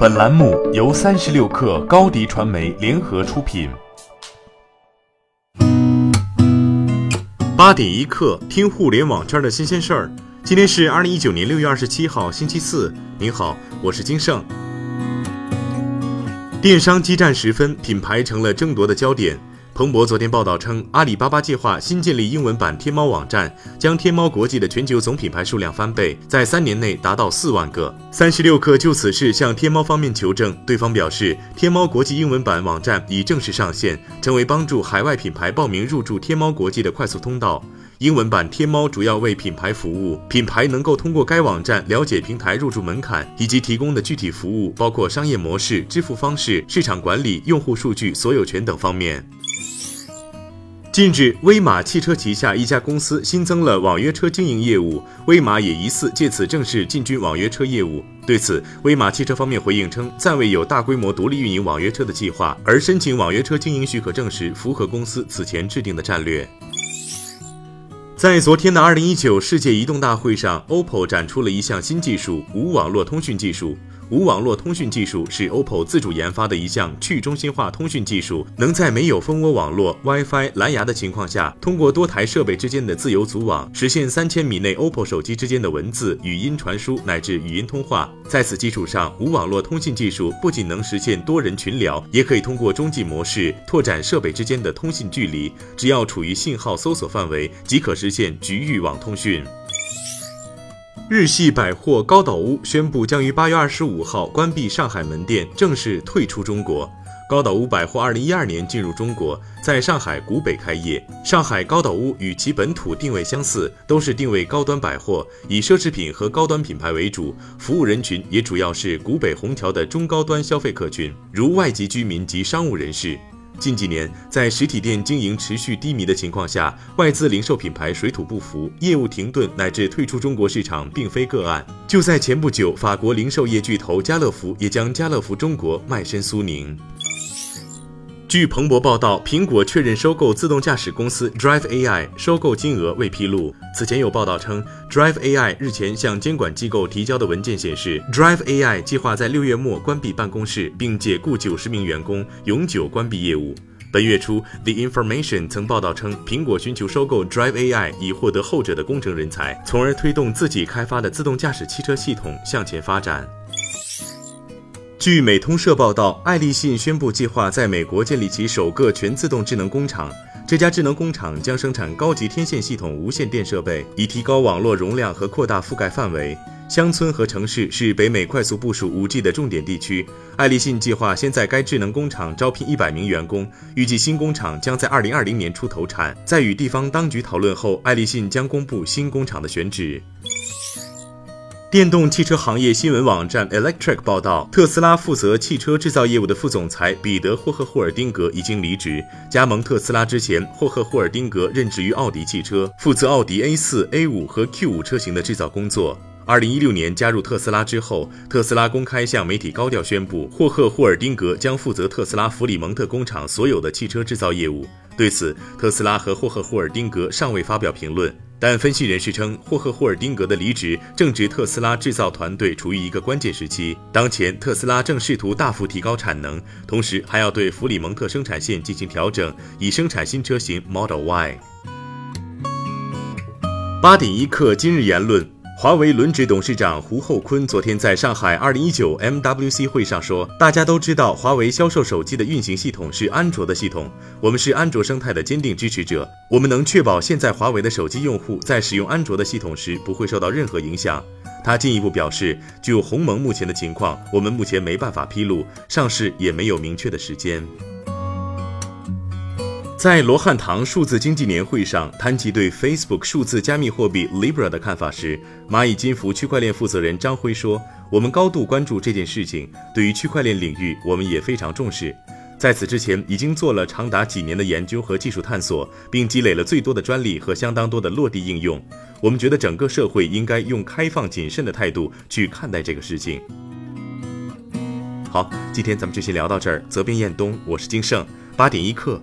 本栏目由三十六克高低传媒联合出品。八点一刻，听互联网圈的新鲜事儿。今天是二零一九年六月二十七号，星期四。您好，我是金盛。电商激战时分，品牌成了争夺的焦点。彭博昨天报道称，阿里巴巴计划新建立英文版天猫网站，将天猫国际的全球总品牌数量翻倍，在三年内达到四万个。三十六氪就此事向天猫方面求证，对方表示，天猫国际英文版网站已正式上线，成为帮助海外品牌报名入驻天猫国际的快速通道。英文版天猫主要为品牌服务，品牌能够通过该网站了解平台入驻门槛以及提供的具体服务，包括商业模式、支付方式、市场管理、用户数据所有权等方面。近日，威马汽车旗下一家公司新增了网约车经营业务，威马也疑似借此正式进军网约车业务。对此，威马汽车方面回应称，暂未有大规模独立运营网约车的计划，而申请网约车经营许可证时符合公司此前制定的战略。在昨天的二零一九世界移动大会上，OPPO 展出了一项新技术——无网络通讯技术。无网络通讯技术是 OPPO 自主研发的一项去中心化通讯技术，能在没有蜂窝网络、WiFi、蓝牙的情况下，通过多台设备之间的自由组网，实现三千米内 OPPO 手机之间的文字、语音传输乃至语音通话。在此基础上，无网络通信技术不仅能实现多人群聊，也可以通过中继模式拓展设备之间的通信距离，只要处于信号搜索范围，即可实现局域网通讯。日系百货高岛屋宣布将于八月二十五号关闭上海门店，正式退出中国。高岛屋百货二零一二年进入中国，在上海古北开业。上海高岛屋与其本土定位相似，都是定位高端百货，以奢侈品和高端品牌为主，服务人群也主要是古北虹桥的中高端消费客群，如外籍居民及商务人士。近几年，在实体店经营持续低迷的情况下，外资零售品牌水土不服，业务停顿乃至退出中国市场，并非个案。就在前不久，法国零售业巨头家乐福也将家乐福中国卖身苏宁。据彭博报道，苹果确认收购自动驾驶公司 Drive AI，收购金额未披露。此前有报道称，Drive AI 日前向监管机构提交的文件显示，Drive AI 计划在六月末关闭办公室，并解雇九十名员工，永久关闭业务。本月初，The Information 曾报道称，苹果寻求收购 Drive AI，以获得后者的工程人才，从而推动自己开发的自动驾驶汽车系统向前发展。据美通社报道，爱立信宣布计划在美国建立其首个全自动智能工厂。这家智能工厂将生产高级天线系统无线电设备，以提高网络容量和扩大覆盖范围。乡村和城市是北美快速部署 5G 的重点地区。爱立信计划先在该智能工厂招聘100名员工，预计新工厂将在2020年初投产。在与地方当局讨论后，爱立信将公布新工厂的选址。电动汽车行业新闻网站 Electric 报道，特斯拉负责汽车制造业务的副总裁彼得·霍赫霍尔丁格已经离职。加盟特斯拉之前，霍赫霍尔丁格任职于奥迪汽车，负责奥迪 A4、A5 和 Q5 车型的制造工作。二零一六年加入特斯拉之后，特斯拉公开向媒体高调宣布，霍赫霍尔丁格将负责特斯拉弗里蒙特工厂所有的汽车制造业务。对此，特斯拉和霍赫霍尔丁格尚未发表评论。但分析人士称，霍赫霍尔丁格的离职正值特斯拉制造团队处于一个关键时期。当前，特斯拉正试图大幅提高产能，同时还要对弗里蒙特生产线进行调整，以生产新车型 Model Y。八点一刻，今日言论。华为轮值董事长胡厚昆昨天在上海二零一九 MWC 会上说：“大家都知道，华为销售手机的运行系统是安卓的系统，我们是安卓生态的坚定支持者。我们能确保现在华为的手机用户在使用安卓的系统时不会受到任何影响。”他进一步表示：“就鸿蒙目前的情况，我们目前没办法披露，上市也没有明确的时间。”在罗汉堂数字经济年会上谈及对 Facebook 数字加密货币 Libra 的看法时，蚂蚁金服区块链负责人张辉说：“我们高度关注这件事情，对于区块链领域，我们也非常重视。在此之前，已经做了长达几年的研究和技术探索，并积累了最多的专利和相当多的落地应用。我们觉得整个社会应该用开放谨慎的态度去看待这个事情。”好，今天咱们就先聊到这儿。责编：彦东，我是金盛，八点一刻。